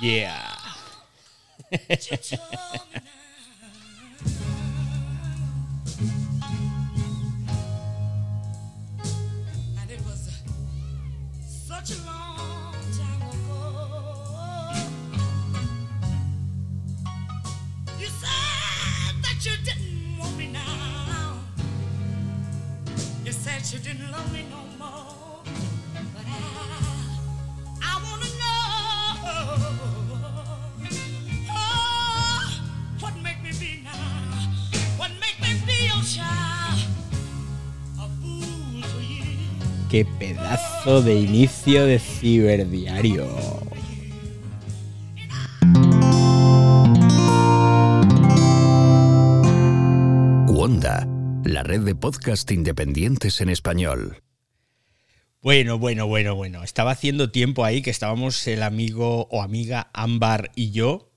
Yeah. Pedazo de inicio de ciberdiario. Wanda, la red de podcast independientes en español. Bueno, bueno, bueno, bueno. Estaba haciendo tiempo ahí que estábamos el amigo o amiga Ámbar y yo.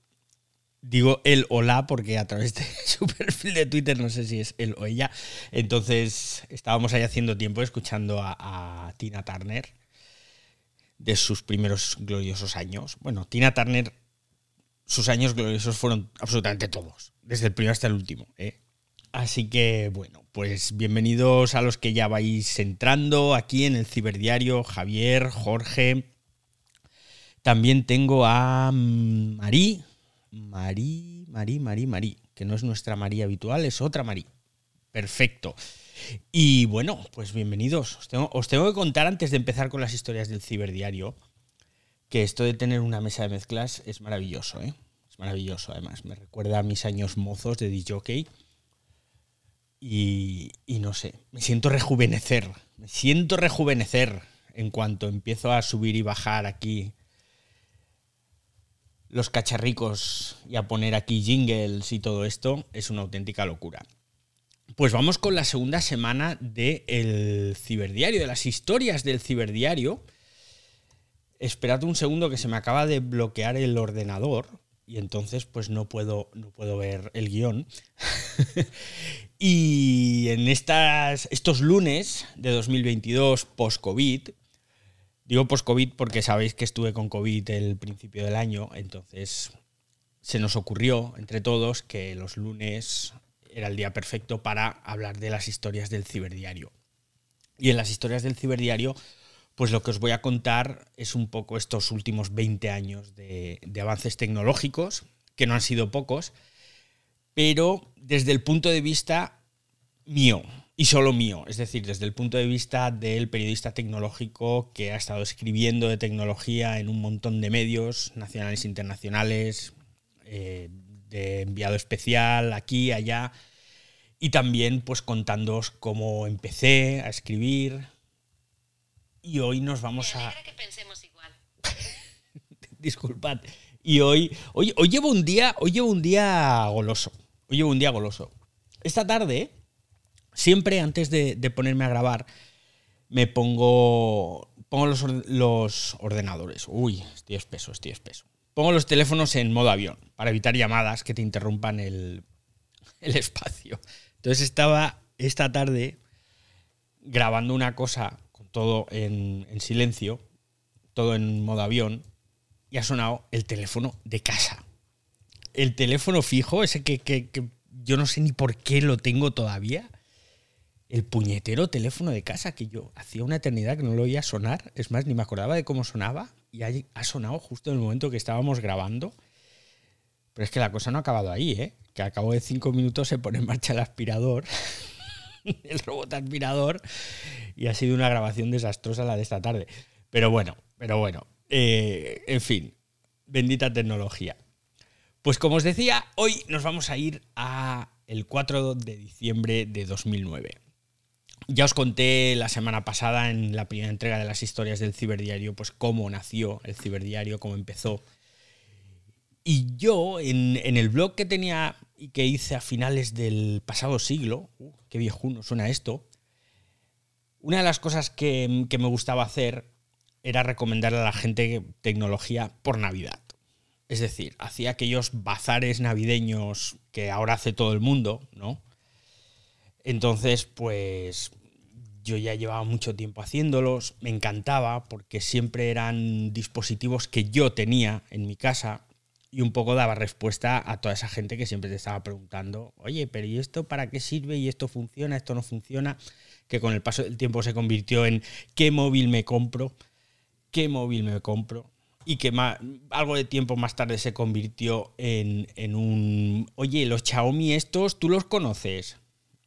Digo él o la porque a través de su perfil de Twitter no sé si es él o ella. Entonces estábamos ahí haciendo tiempo escuchando a, a Tina Turner de sus primeros gloriosos años. Bueno, Tina Turner, sus años gloriosos fueron absolutamente todos, desde el primero hasta el último. ¿eh? Así que, bueno, pues bienvenidos a los que ya vais entrando aquí en el Ciberdiario, Javier, Jorge. También tengo a mm, Marí, Marí, Marí, Marí, Marí, que no es nuestra María habitual, es otra Marí. Perfecto. Y bueno, pues bienvenidos. Os tengo, que contar antes de empezar con las historias del ciberdiario que esto de tener una mesa de mezclas es maravilloso, ¿eh? Es maravilloso, además. Me recuerda a mis años mozos de DJ. Y, y no sé, me siento rejuvenecer. Me siento rejuvenecer en cuanto empiezo a subir y bajar aquí los cacharricos y a poner aquí jingles y todo esto. Es una auténtica locura. Pues vamos con la segunda semana del ciberdiario, de las historias del ciberdiario. Esperad un segundo que se me acaba de bloquear el ordenador y entonces pues no puedo, no puedo ver el guion. y en estas, estos lunes de 2022 post-COVID, digo post-COVID porque sabéis que estuve con COVID el principio del año, entonces se nos ocurrió entre todos que los lunes era el día perfecto para hablar de las historias del ciberdiario. Y en las historias del ciberdiario, pues lo que os voy a contar es un poco estos últimos 20 años de, de avances tecnológicos, que no han sido pocos, pero desde el punto de vista mío, y solo mío, es decir, desde el punto de vista del periodista tecnológico que ha estado escribiendo de tecnología en un montón de medios nacionales e internacionales, eh, de enviado especial aquí, allá, y también pues contándoos cómo empecé a escribir. Y hoy nos vamos Me a... que pensemos igual. Disculpad. Y hoy, hoy, hoy llevo un día, hoy llevo un día goloso. Hoy llevo un día goloso. Esta tarde, siempre antes de, ponerme a grabar, me pongo, pongo los, or- los ordenadores. Uy, estoy espeso, estoy espeso. Pongo los teléfonos en modo avión para evitar llamadas que te interrumpan el, espacio. Entonces estaba esta tarde grabando una cosa con todo en, en silencio, todo en modo avión, y ha sonado el teléfono de casa. El teléfono fijo, ese que yo no sé ni por qué lo tengo todavía. El puñetero teléfono de casa que yo hacía una eternidad que no lo oía sonar. Es más, ni me acordaba de cómo sonaba. Y ha, sonado justo en el momento que estábamos grabando. Pero es que la cosa no ha acabado ahí, ¿eh? Que al cabo de cinco minutos se pone en marcha el aspirador. el robot aspirador. Y ha sido una grabación desastrosa la de esta tarde. Pero bueno, pero bueno. Eh, en fin, bendita tecnología. Pues como os decía, hoy nos vamos a ir a el 4 de diciembre de 2009. Ya os conté la semana pasada en la primera entrega de las historias del ciberdiario, pues cómo nació el ciberdiario, cómo empezó. Y yo, en, el blog que tenía y que hice a finales del pasado siglo, uh, qué viejuno suena esto, una de las cosas que, que me gustaba hacer era recomendarle a la gente tecnología por Navidad. Es decir, hacía aquellos bazares navideños que ahora hace todo el mundo, ¿no? Entonces, pues yo ya llevaba mucho tiempo haciéndolos, me encantaba porque siempre eran dispositivos que yo tenía en mi casa y un poco daba respuesta a toda esa gente que siempre te estaba preguntando, oye, pero ¿y esto para qué sirve? ¿Y esto funciona? ¿Esto no funciona? Que con el paso del tiempo se convirtió en ¿qué móvil me compro? ¿Qué móvil me compro? Y que ma- algo de tiempo más tarde se convirtió en, en un, oye, los Xiaomi estos, ¿tú los conoces?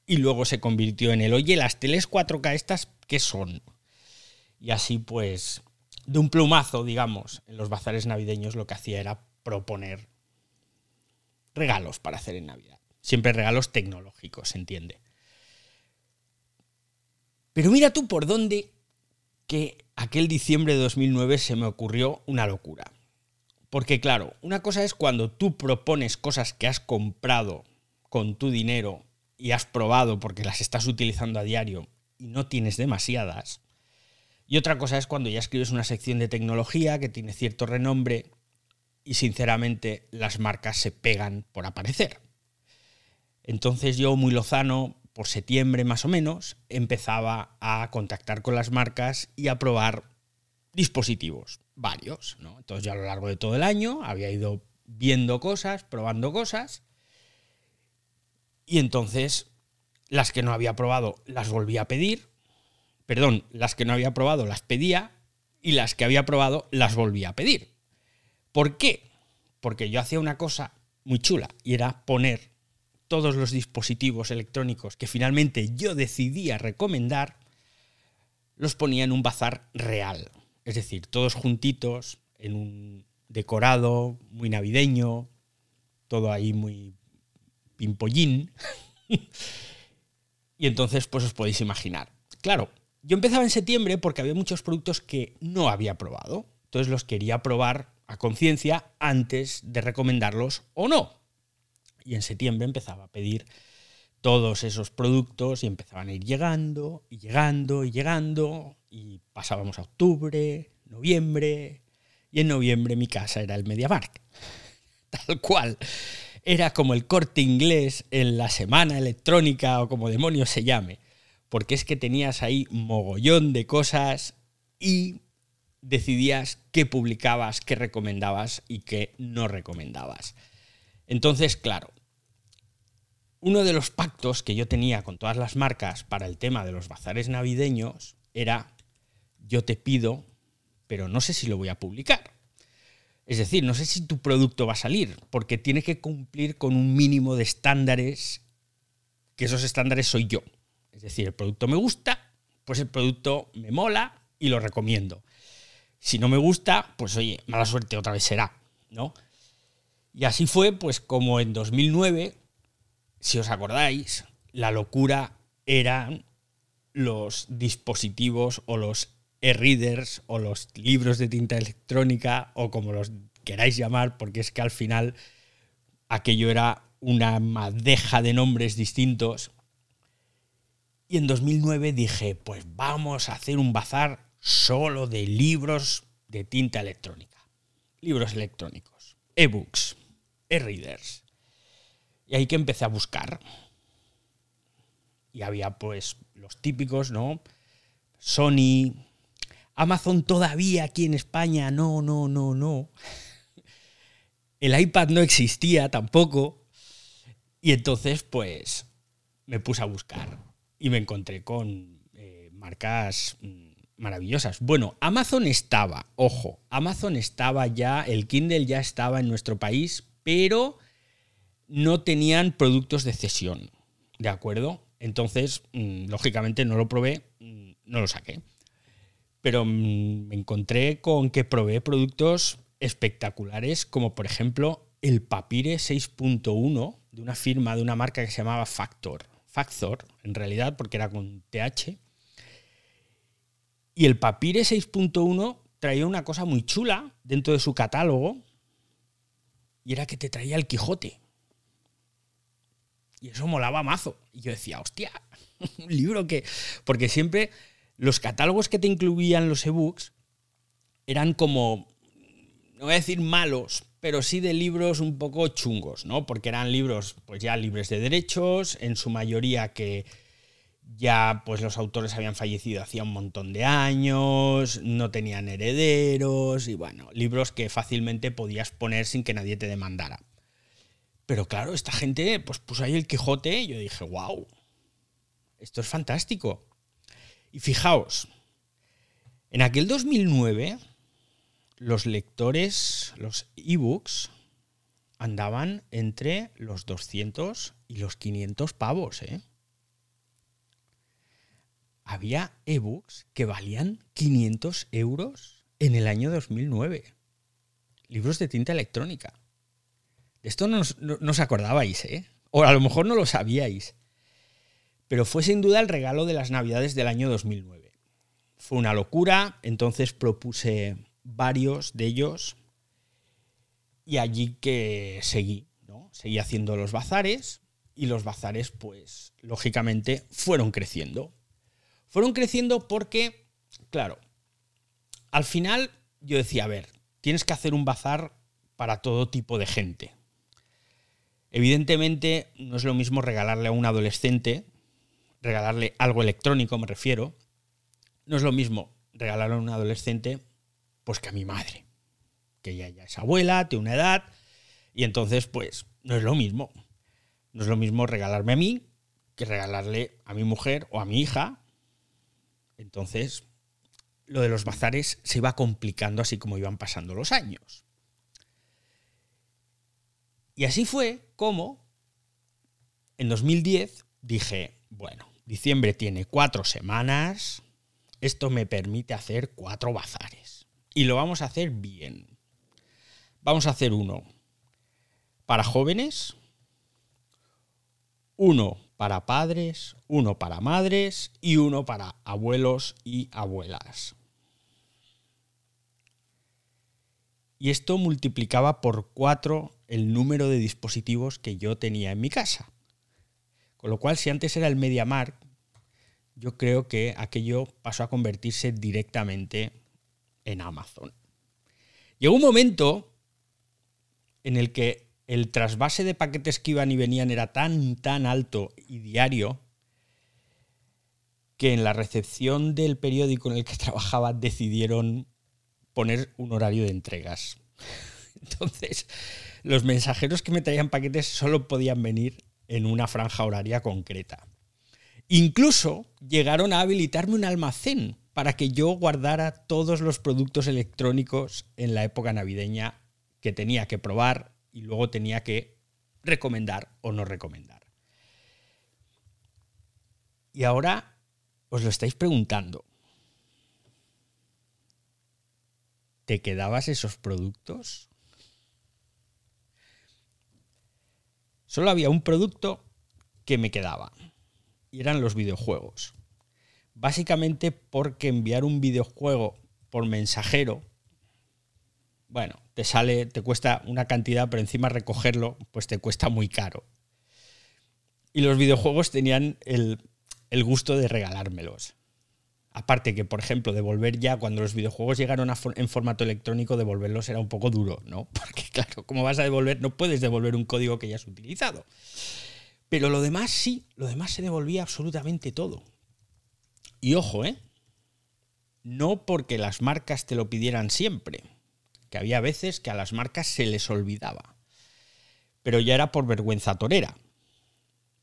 Y luego se convirtió en el, oye, las teles 4K estas, ¿qué son? Y así pues, de un plumazo, digamos, en los bazares navideños lo que hacía era proponer regalos para hacer en Navidad. Siempre regalos tecnológicos, se entiende. Pero mira tú por dónde que aquel diciembre de 2009 se me ocurrió una locura. Porque claro, una cosa es cuando tú propones cosas que has comprado con tu dinero y has probado porque las estás utilizando a diario y no tienes demasiadas. Y otra cosa es cuando ya escribes una sección de tecnología que tiene cierto renombre y sinceramente las marcas se pegan por aparecer. Entonces yo, muy lozano, por septiembre más o menos, empezaba a contactar con las marcas y a probar dispositivos, varios. ¿no? Entonces yo a lo largo de todo el año había ido viendo cosas, probando cosas, y entonces las que no había probado las volví a pedir, perdón, las que no había probado las pedía y las que había probado las volví a pedir. ¿Por qué? Porque yo hacía una cosa muy chula y era poner todos los dispositivos electrónicos que finalmente yo decidía recomendar, los ponía en un bazar real. Es decir, todos juntitos, en un decorado muy navideño, todo ahí muy pimpollín. y entonces, pues os podéis imaginar. Claro, yo empezaba en septiembre porque había muchos productos que no había probado. Entonces los quería probar a conciencia antes de recomendarlos o no. Y en septiembre empezaba a pedir todos esos productos y empezaban a ir llegando y llegando y llegando y pasábamos a octubre, noviembre y en noviembre mi casa era el MediaMarkt. Tal cual. Era como el corte inglés en la semana electrónica o como demonios se llame. Porque es que tenías ahí mogollón de cosas y decidías qué publicabas, qué recomendabas y qué no recomendabas. Entonces, claro, uno de los pactos que yo tenía con todas las marcas para el tema de los bazares navideños era, yo te pido, pero no sé si lo voy a publicar. Es decir, no sé si tu producto va a salir, porque tiene que cumplir con un mínimo de estándares, que esos estándares soy yo. Es decir, el producto me gusta, pues el producto me mola y lo recomiendo. Si no me gusta, pues oye, mala suerte otra vez será, ¿no? Y así fue, pues como en 2009, si os acordáis, la locura eran los dispositivos o los e-readers o los libros de tinta electrónica o como los queráis llamar, porque es que al final aquello era una madeja de nombres distintos. Y en 2009 dije, pues vamos a hacer un bazar solo de libros de tinta electrónica. Libros electrónicos, e-books, e-readers. Y ahí que empecé a buscar. Y había pues los típicos, ¿no? Sony, Amazon todavía aquí en España, no, no, no, no. El iPad no existía tampoco. Y entonces, pues, me puse a buscar y me encontré con eh, marcas mm, maravillosas. Bueno, Amazon estaba, ojo, Amazon estaba ya, el Kindle ya estaba en nuestro país, pero no tenían productos de cesión, ¿de acuerdo? Entonces, mm, lógicamente no lo probé, mm, no lo saqué. Pero mm, me encontré con que probé productos espectaculares, como por ejemplo el Papire 6.1 de una firma, de una marca que se llamaba Factor. Factor, en realidad, porque era con TH. Y el Papire 6.1 traía una cosa muy chula dentro de su catálogo, y era que te traía el Quijote. Y eso molaba mazo. Y yo decía, hostia, un libro que. Porque siempre los catálogos que te incluían los ebooks eran como. No voy a decir malos, pero sí de libros un poco chungos, ¿no? Porque eran libros, pues ya libres de derechos, en su mayoría que, ya pues los autores habían fallecido hacía un montón de años, no tenían herederos y bueno, libros que fácilmente podías poner sin que nadie te demandara. Pero claro, esta gente pues puso ahí el Quijote y yo dije, wow, esto es fantástico. Y fijaos, en aquel 2009 los lectores, los ebooks, andaban entre los 200 y los 500 pavos, ¿eh? Había ebooks que valían 500 euros en el año 2009. Libros de tinta electrónica. De esto no no os acordabais, ¿eh? O a lo mejor no lo sabíais. Pero fue sin duda el regalo de las navidades del año 2009. Fue una locura, entonces propuse varios de ellos y allí que seguí, ¿no? Seguí haciendo los bazares y los bazares, pues, lógicamente, fueron creciendo. Fueron creciendo porque, claro, al final yo decía, a ver, tienes que hacer un bazar para todo tipo de gente. Evidentemente, no es lo mismo regalarle a un adolescente, regalarle algo electrónico, me refiero. No es lo mismo regalarle a un adolescente, pues que a mi madre que ella ya es abuela, tiene una edad, y entonces, pues, no es lo mismo. No es lo mismo regalarme a mí que regalarle a mi mujer o a mi hija. Entonces, lo de los bazares se iba complicando así como iban pasando los años. Y así fue como, en 2010, dije, bueno, diciembre tiene cuatro semanas, esto me permite hacer cuatro bazares. Y lo vamos a hacer bien. Vamos a hacer uno para jóvenes, uno para padres, uno para madres y uno para abuelos y abuelas. Y esto multiplicaba por cuatro el número de dispositivos que yo tenía en mi casa. Con lo cual, si antes era el MediaMark, yo creo que aquello pasó a convertirse directamente en Amazon. Llegó un momento en el que el trasvase de paquetes que iban y venían era tan, tan alto y diario que en la recepción del periódico en el que trabajaba decidieron poner un horario de entregas. Entonces, los mensajeros que me traían paquetes solo podían venir en una franja horaria concreta. Incluso llegaron a habilitarme un almacén para que yo guardara todos los productos electrónicos en la época navideña que tenía que probar y luego tenía que recomendar o no recomendar. Y ahora os lo estáis preguntando. ¿Te quedabas esos productos? Solo había un producto que me quedaba y eran los videojuegos. Básicamente porque enviar un videojuego por mensajero, bueno, te sale, te cuesta una cantidad, pero encima recogerlo, pues te cuesta muy caro. Y los videojuegos tenían el, el gusto de regalármelos. Aparte que, por ejemplo, devolver ya, cuando los videojuegos llegaron a en formato electrónico, devolverlos era un poco duro, ¿no? Porque, claro, ¿cómo vas a devolver? No puedes devolver un código que ya has utilizado. Pero lo demás sí, lo demás se devolvía absolutamente todo. Y ojo, ¿eh? No porque las marcas te lo pidieran siempre, que había veces que a las marcas se les olvidaba. Pero ya era por vergüenza torera.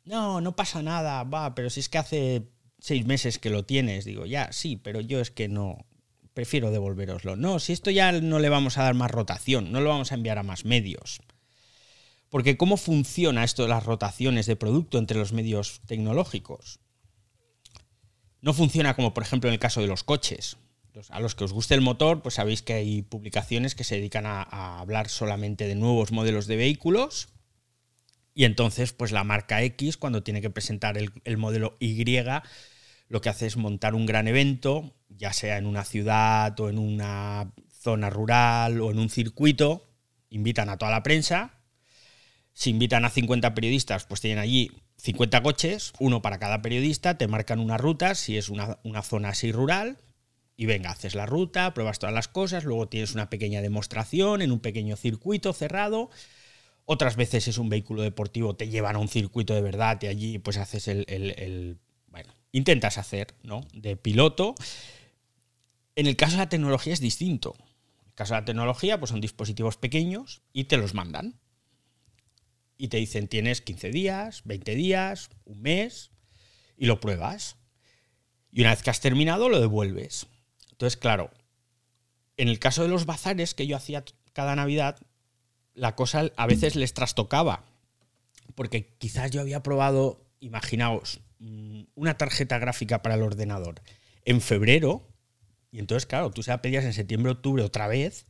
No, no pasa nada, va, pero si es que hace seis meses que lo tienes, digo, ya, sí, pero yo es que no, prefiero devolveroslo. No, si esto ya no le vamos a dar más rotación, no lo vamos a enviar a más medios. Porque ¿cómo funciona esto de las rotaciones de producto entre los medios tecnológicos? No funciona como por ejemplo en el caso de los coches. A los que os guste el motor, pues sabéis que hay publicaciones que se dedican a, hablar solamente de nuevos modelos de vehículos. Y entonces, pues la marca X, cuando tiene que presentar el modelo Y, lo que hace es montar un gran evento, ya sea en una ciudad o en una zona rural o en un circuito, invitan a toda la prensa, si invitan a 50 periodistas, pues tienen allí 50 coches, uno para cada periodista, te marcan una ruta, si es una, una zona así rural, y venga, haces la ruta, pruebas todas las cosas, luego tienes una pequeña demostración en un pequeño circuito cerrado. Otras veces es un vehículo deportivo, te llevan a un circuito de verdad y allí pues haces el, el- intentas hacer, ¿no? De piloto. En el caso de la tecnología es distinto. En el caso de la tecnología, pues son dispositivos pequeños y te los mandan. Y te dicen, tienes 15 días, 20 días, un mes, y lo pruebas. Y una vez que has terminado, lo devuelves. Entonces, claro, en el caso de los bazares que yo hacía cada Navidad, la cosa a veces les trastocaba. Porque quizás yo había probado, imaginaos, una tarjeta gráfica para el ordenador en febrero, y entonces, claro, tú se la pedías en septiembre, octubre otra vez,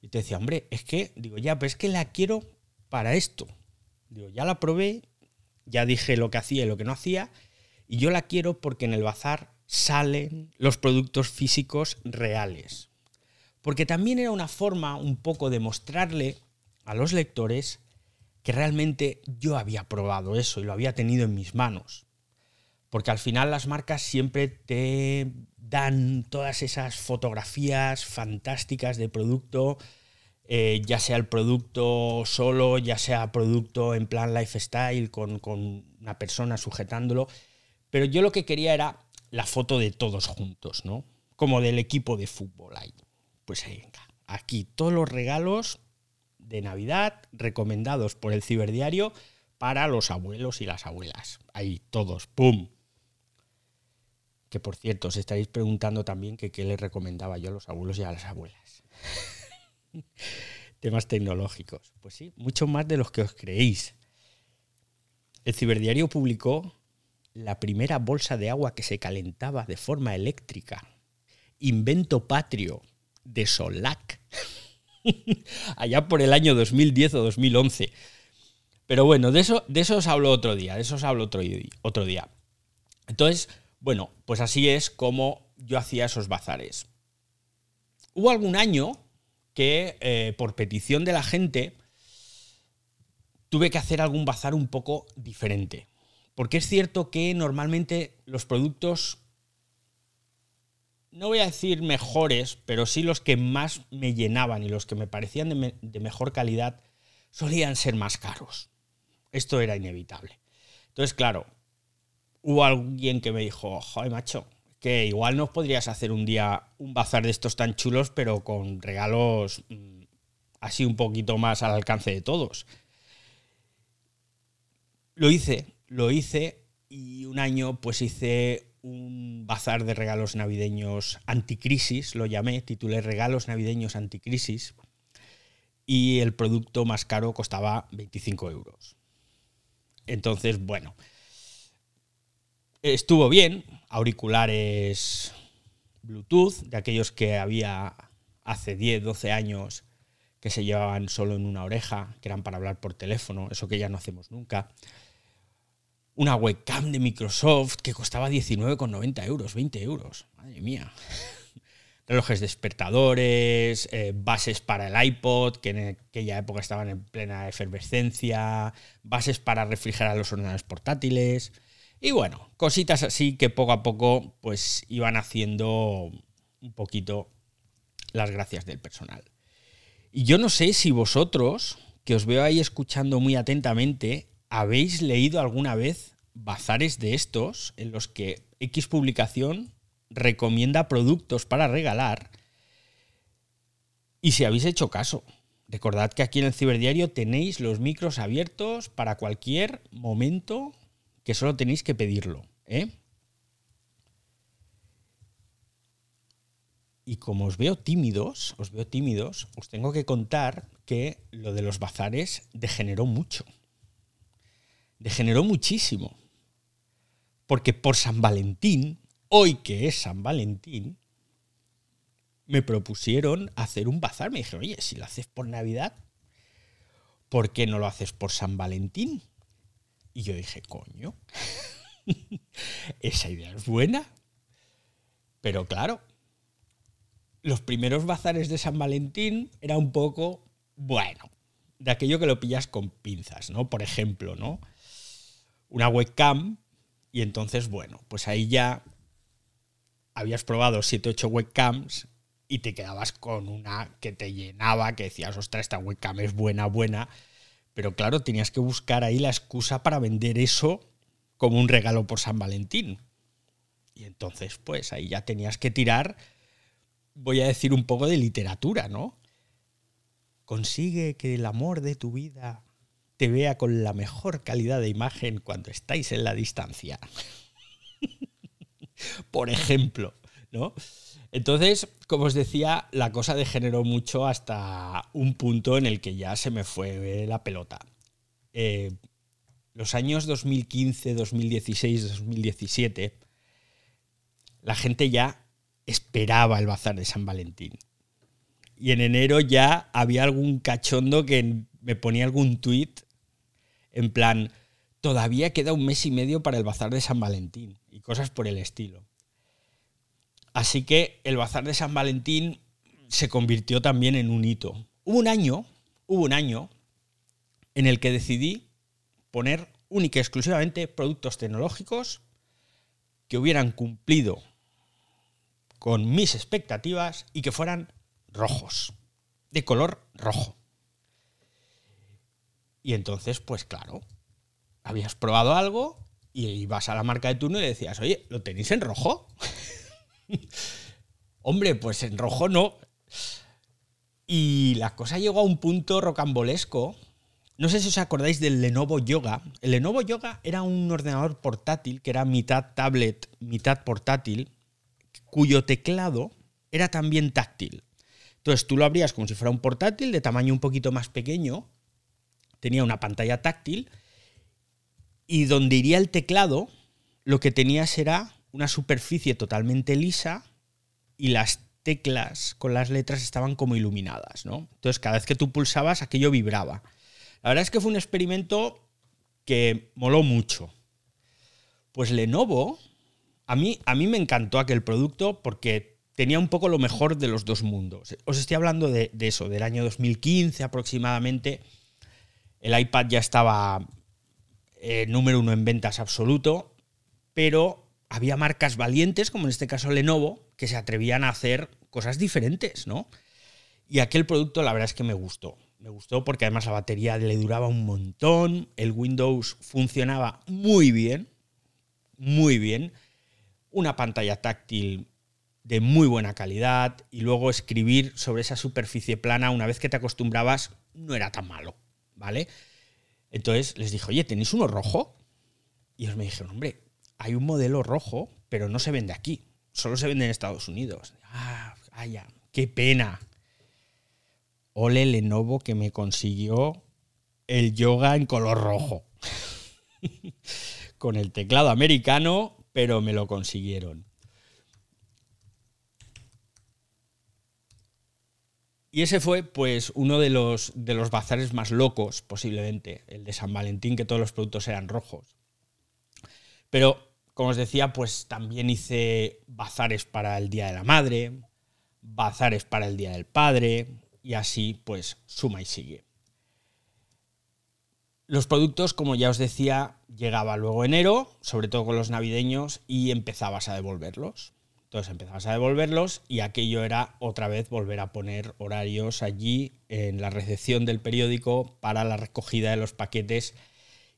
y te decía, hombre, es que, digo, ya, pero es que la quiero para esto. Digo, ya la probé, ya dije lo que hacía y lo que no hacía, y yo la quiero porque en el bazar salen los productos físicos reales. Porque también era una forma un poco de mostrarle a los lectores que realmente yo había probado eso y lo había tenido en mis manos. Porque al final las marcas siempre te dan todas esas fotografías fantásticas de producto, eh, ya sea el producto solo, ya sea producto en plan lifestyle con, con una persona sujetándolo. Pero yo lo que quería era la foto de todos juntos, ¿no? Como del equipo de fútbol ahí. Pues ahí, venga. Aquí todos los regalos de Navidad recomendados por el ciberdiario para los abuelos y las abuelas. Ahí, todos, ¡pum! Que por cierto, os estaréis preguntando también qué les recomendaba yo a los abuelos y a las abuelas. Temas tecnológicos. Pues sí, mucho más de los que os creéis. El ciberdiario publicó la primera bolsa de agua que se calentaba de forma eléctrica. Invento patrio de Solac. Allá por el año 2010 o 2011. Pero bueno, de eso, de eso os hablo otro día, de eso os hablo otro, otro día. Entonces, bueno, pues así es como yo hacía esos bazares. Hubo algún año que, eh, por petición de la gente, tuve que hacer algún bazar un poco diferente. Porque es cierto que normalmente los productos, no voy a decir mejores, pero sí los que más me llenaban y los que me parecían de, de mejor calidad, solían ser más caros. Esto era inevitable. Entonces, claro, hubo alguien que me dijo, joder, macho, que igual nos podrías hacer un día un bazar de estos tan chulos, pero con regalos mm, así un poquito más al alcance de todos. Lo hice, lo hice y un año pues hice un bazar de regalos navideños anticrisis, lo llamé, titulé Regalos navideños anticrisis y el producto más caro costaba 25 euros. Entonces, bueno, estuvo bien, auriculares Bluetooth, de aquellos que había hace 10, 12 años que se llevaban solo en una oreja, que eran para hablar por teléfono, eso que ya no hacemos nunca. Una webcam de Microsoft que costaba 19,90 euros, 20 euros. Madre mía. Relojes despertadores, eh, bases para el iPod, que en aquella época estaban en plena efervescencia, bases para refrigerar los ordenadores portátiles. Y bueno, cositas así que poco a poco pues iban haciendo un poquito las gracias del personal. Y yo no sé si vosotros, que os veo ahí escuchando muy atentamente, habéis leído alguna vez bazares de estos en los que X publicación recomienda productos para regalar y si habéis hecho caso. Recordad que aquí en el ciberdiario tenéis los micros abiertos para cualquier momento que solo tenéis que pedirlo. ¿eh? Y como os veo tímidos, os veo tímidos, os tengo que contar que lo de los bazares degeneró mucho. Degeneró muchísimo. Porque por San Valentín, hoy que es San Valentín, me propusieron hacer un bazar. Me dijeron, oye, si lo haces por Navidad, ¿por qué no lo haces por San Valentín? Y yo dije, coño, esa idea es buena. Pero claro, los primeros bazares de San Valentín era un poco, bueno, de aquello que lo pillas con pinzas, ¿no? Por ejemplo, ¿no? Una webcam y entonces, bueno, pues ahí ya habías probado 7, 8 webcams y te quedabas con una que te llenaba, que decías, ostras, esta webcam es buena, buena. Pero claro, tenías que buscar ahí la excusa para vender eso como un regalo por San Valentín. Y entonces, pues ahí ya tenías que tirar, voy a decir un poco de literatura, ¿no? Consigue que el amor de tu vida te vea con la mejor calidad de imagen cuando estáis en la distancia. Por ejemplo, ¿no? Entonces, como os decía, la cosa degeneró mucho hasta un punto en el que ya se me fue la pelota. Eh, los años 2015, 2016, 2017, la gente ya esperaba el bazar de San Valentín. Y en enero ya había algún cachondo que me ponía algún tuit en plan, todavía queda un mes y medio para el bazar de San Valentín y cosas por el estilo. Así que el bazar de San Valentín se convirtió también en un hito. Hubo un año, hubo un año en el que decidí poner única y exclusivamente productos tecnológicos que hubieran cumplido con mis expectativas y que fueran rojos, de color rojo. Y entonces, pues claro, habías probado algo y ibas a la marca de turno y decías, oye, ¿lo tenéis en rojo? Hombre, pues en rojo no. Y la cosa llegó a un punto rocambolesco. No sé si os acordáis del Lenovo Yoga. El Lenovo Yoga era un ordenador portátil que era mitad tablet, mitad portátil, cuyo teclado era también táctil. Entonces tú lo abrías como si fuera un portátil de tamaño un poquito más pequeño, tenía una pantalla táctil y donde iría el teclado, lo que tenías era una superficie totalmente lisa y las teclas con las letras estaban como iluminadas, ¿no? Entonces, cada vez que tú pulsabas, aquello vibraba. La verdad es que fue un experimento que moló mucho. Pues Lenovo, a mí, a mí me encantó aquel producto porque tenía un poco lo mejor de los dos mundos. Os estoy hablando de, eso, del año 2015 aproximadamente. El iPad ya estaba eh, número uno en ventas absoluto, pero había marcas valientes, como en este caso Lenovo, que se atrevían a hacer cosas diferentes, ¿no? Y aquel producto la verdad es que me gustó. Me gustó porque además la batería le duraba un montón, el Windows funcionaba muy bien, muy bien, una pantalla táctil de muy buena calidad y luego escribir sobre esa superficie plana una vez que te acostumbrabas no era tan malo, ¿vale? Entonces les dije, oye, ¿tenéis uno rojo? Y ellos me dijeron, hombre, hay un modelo rojo, pero no se vende aquí. Solo se vende en Estados Unidos. Ah, vaya, qué pena. Ole Lenovo que me consiguió el yoga en color rojo. Con el teclado americano, pero me lo consiguieron. Y ese fue, pues, uno de los, de los bazares más locos, posiblemente, el de San Valentín, que todos los productos eran rojos. Pero como os decía, pues también hice bazares para el Día de la Madre, bazares para el Día del Padre, y así pues suma y sigue. Los productos, como ya os decía, llegaba luego enero, sobre todo con los navideños, y empezabas a devolverlos. Entonces empezabas a devolverlos y aquello era otra vez volver a poner horarios allí en la recepción del periódico para la recogida de los paquetes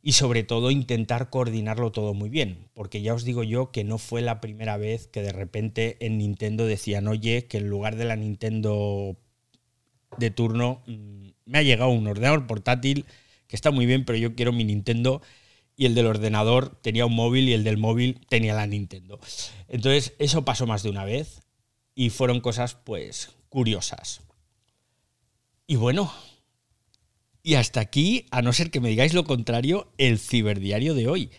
y sobre todo intentar coordinarlo todo muy bien, porque ya os digo yo que no fue la primera vez que de repente en Nintendo decían, oye, que en lugar de la Nintendo de turno mm, me ha llegado un ordenador portátil que está muy bien, pero yo quiero mi Nintendo y el del ordenador tenía un móvil y el del móvil tenía la Nintendo. Entonces eso pasó más de una vez y fueron cosas pues curiosas. Y bueno, y hasta aquí, a no ser que me digáis lo contrario, el ciberdiario de hoy.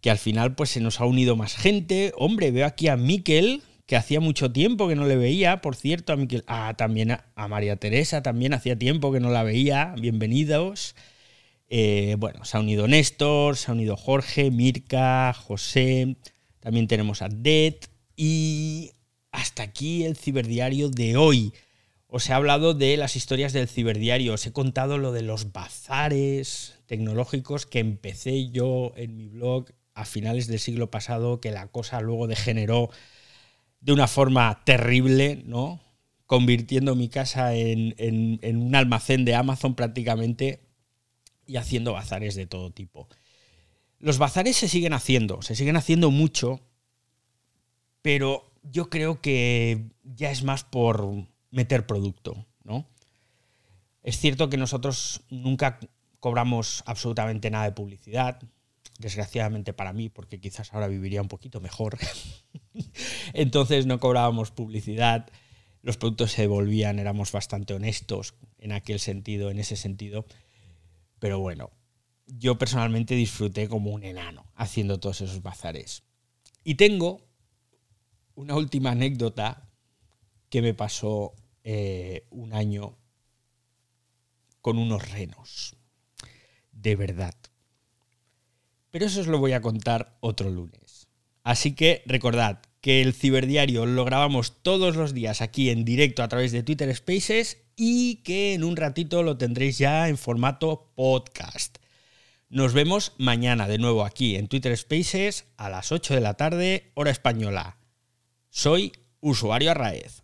Que al final pues se nos ha unido más gente. Hombre, veo aquí a Miquel, que hacía mucho tiempo que no le veía, por cierto, a Miquel. Ah, también a, María Teresa, también hacía tiempo que no la veía. Bienvenidos. Eh, bueno, se ha unido Néstor, se ha unido Jorge, Mirka, José. También tenemos a Det. Y hasta aquí el ciberdiario de hoy. Os he hablado de las historias del ciberdiario, os he contado lo de los bazares tecnológicos que empecé yo en mi blog a finales del siglo pasado, que la cosa luego degeneró de una forma terrible, ¿no? Convirtiendo mi casa en, en un almacén de Amazon prácticamente y haciendo bazares de todo tipo. Los bazares se siguen haciendo, se siguen haciendo mucho, pero yo creo que ya es más por meter producto, ¿no? Es cierto que nosotros nunca cobramos absolutamente nada de publicidad, desgraciadamente para mí, porque quizás ahora viviría un poquito mejor. Entonces no cobrábamos publicidad, los productos se devolvían, éramos bastante honestos en aquel sentido, en ese sentido. Pero bueno, yo personalmente disfruté como un enano haciendo todos esos bazares. Y tengo una última anécdota que me pasó eh, un año con unos renos. De verdad. Pero eso os lo voy a contar otro lunes. Así que recordad que el ciberdiario lo grabamos todos los días aquí en directo a través de Twitter Spaces y que en un ratito lo tendréis ya en formato podcast. Nos vemos mañana de nuevo aquí en Twitter Spaces a las 8 de la tarde, hora española. Soy Usuario Arraez.